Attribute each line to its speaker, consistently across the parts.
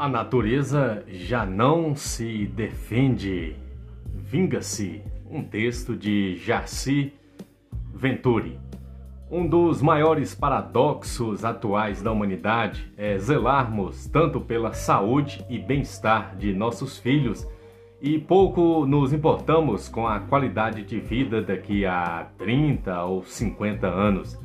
Speaker 1: A natureza já não se defende, vinga-se. Um texto de Jaci Venturi. Um dos maiores paradoxos atuais da humanidade é zelarmos tanto pela saúde e bem-estar de nossos filhos e pouco nos importamos com a qualidade de vida daqui a 30 ou 50 anos.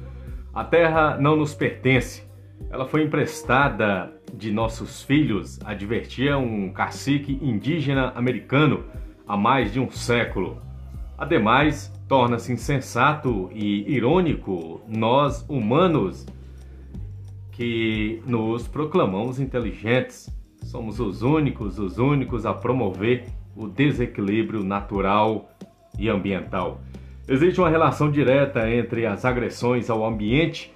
Speaker 1: A Terra não nos pertence, ela foi emprestada de nossos filhos, advertia um cacique indígena americano há mais de um século. Ademais, torna-se insensato e irônico nós, humanos, que nos proclamamos inteligentes. Somos os únicos, os únicos a promover o desequilíbrio natural e ambiental. Existe uma relação direta entre as agressões ao ambiente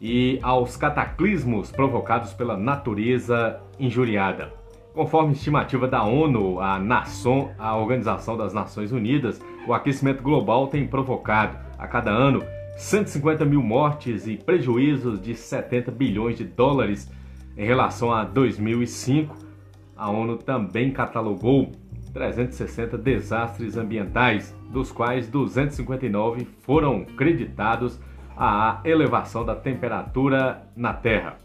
Speaker 1: e aos cataclismos provocados pela natureza injuriada. Conforme estimativa da ONU, a, nação, a Organização das Nações Unidas, o aquecimento global tem provocado, a cada ano, 150 mil mortes e prejuízos de 70 bilhões de dólares em relação a 2005. A ONU também catalogou 360 desastres ambientais, dos quais 259 foram creditados à elevação da temperatura na Terra.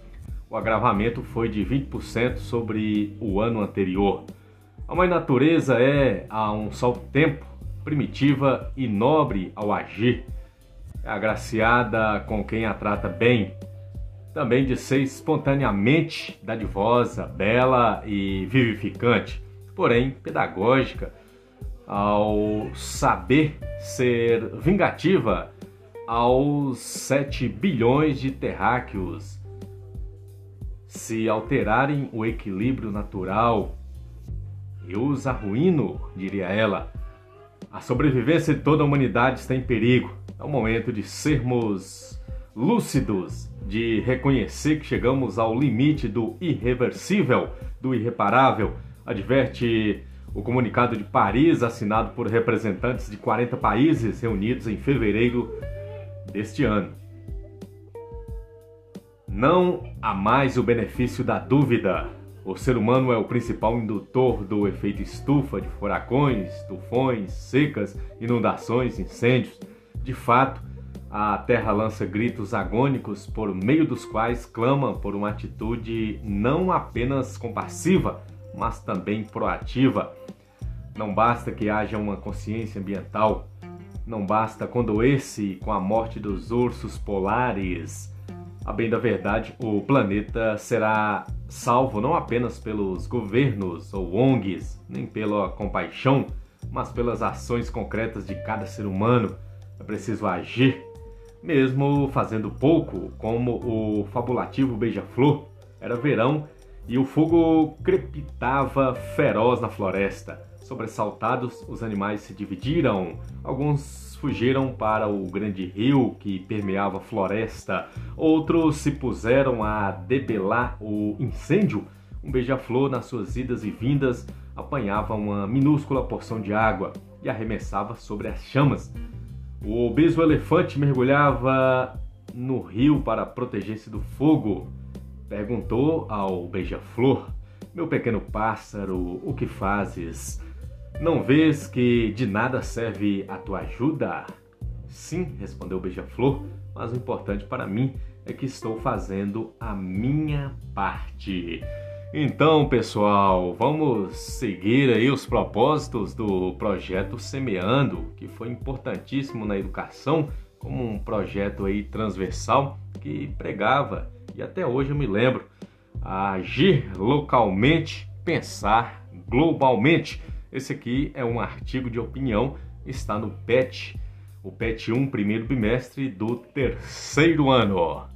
Speaker 1: O agravamento foi de 20% sobre o ano anterior. A mãe natureza é, a um só tempo, primitiva e nobre ao agir. É agraciada com quem a trata bem, também de ser espontaneamente dadivosa, bela e vivificante, porém pedagógica, ao saber ser vingativa aos 7 bilhões de terráqueos. Se alterarem o equilíbrio natural, eu os arruíno, diria ela. A sobrevivência de toda a humanidade está em perigo. É o momento de sermos lúcidos, de reconhecer que chegamos ao limite do irreversível, do irreparável. Adverte o comunicado de Paris, assinado por representantes de 40 países reunidos em fevereiro deste ano. Não há mais o benefício da dúvida. O ser humano é o principal indutor do efeito estufa de furacões, tufões, secas, inundações, incêndios. De fato, a Terra lança gritos agônicos por meio dos quais clama por uma atitude não apenas compassiva, mas também proativa. Não basta que haja uma consciência ambiental, não basta condoer-se com a morte dos ursos polares. A bem da verdade, o planeta será salvo não apenas pelos governos ou ONGs, nem pela compaixão, mas pelas ações concretas de cada ser humano. É preciso agir, mesmo fazendo pouco, como o fabulativo beija-flor. Era verão e o fogo crepitava feroz na floresta. Sobressaltados, os animais se dividiram. Alguns fugiram para o grande rio que permeava a floresta. Outros se puseram a debelar o incêndio. Um beija-flor, nas suas idas e vindas, apanhava uma minúscula porção de água e arremessava sobre as chamas. O obeso elefante mergulhava no rio para proteger-se do fogo. Perguntou ao beija-flor: Meu pequeno pássaro, o que fazes? Não vês que de nada serve a tua ajuda? Sim, respondeu o beija-flor, mas o importante para mim é que estou fazendo a minha parte. Então, pessoal, vamos seguir aí os propósitos do projeto Semeando, que foi importantíssimo na educação, como um projeto aí transversal que pregava e até hoje eu me lembro agir localmente, pensar globalmente. Esse aqui é um artigo de opinião, está no PET, o PET 1, primeiro bimestre do terceiro ano.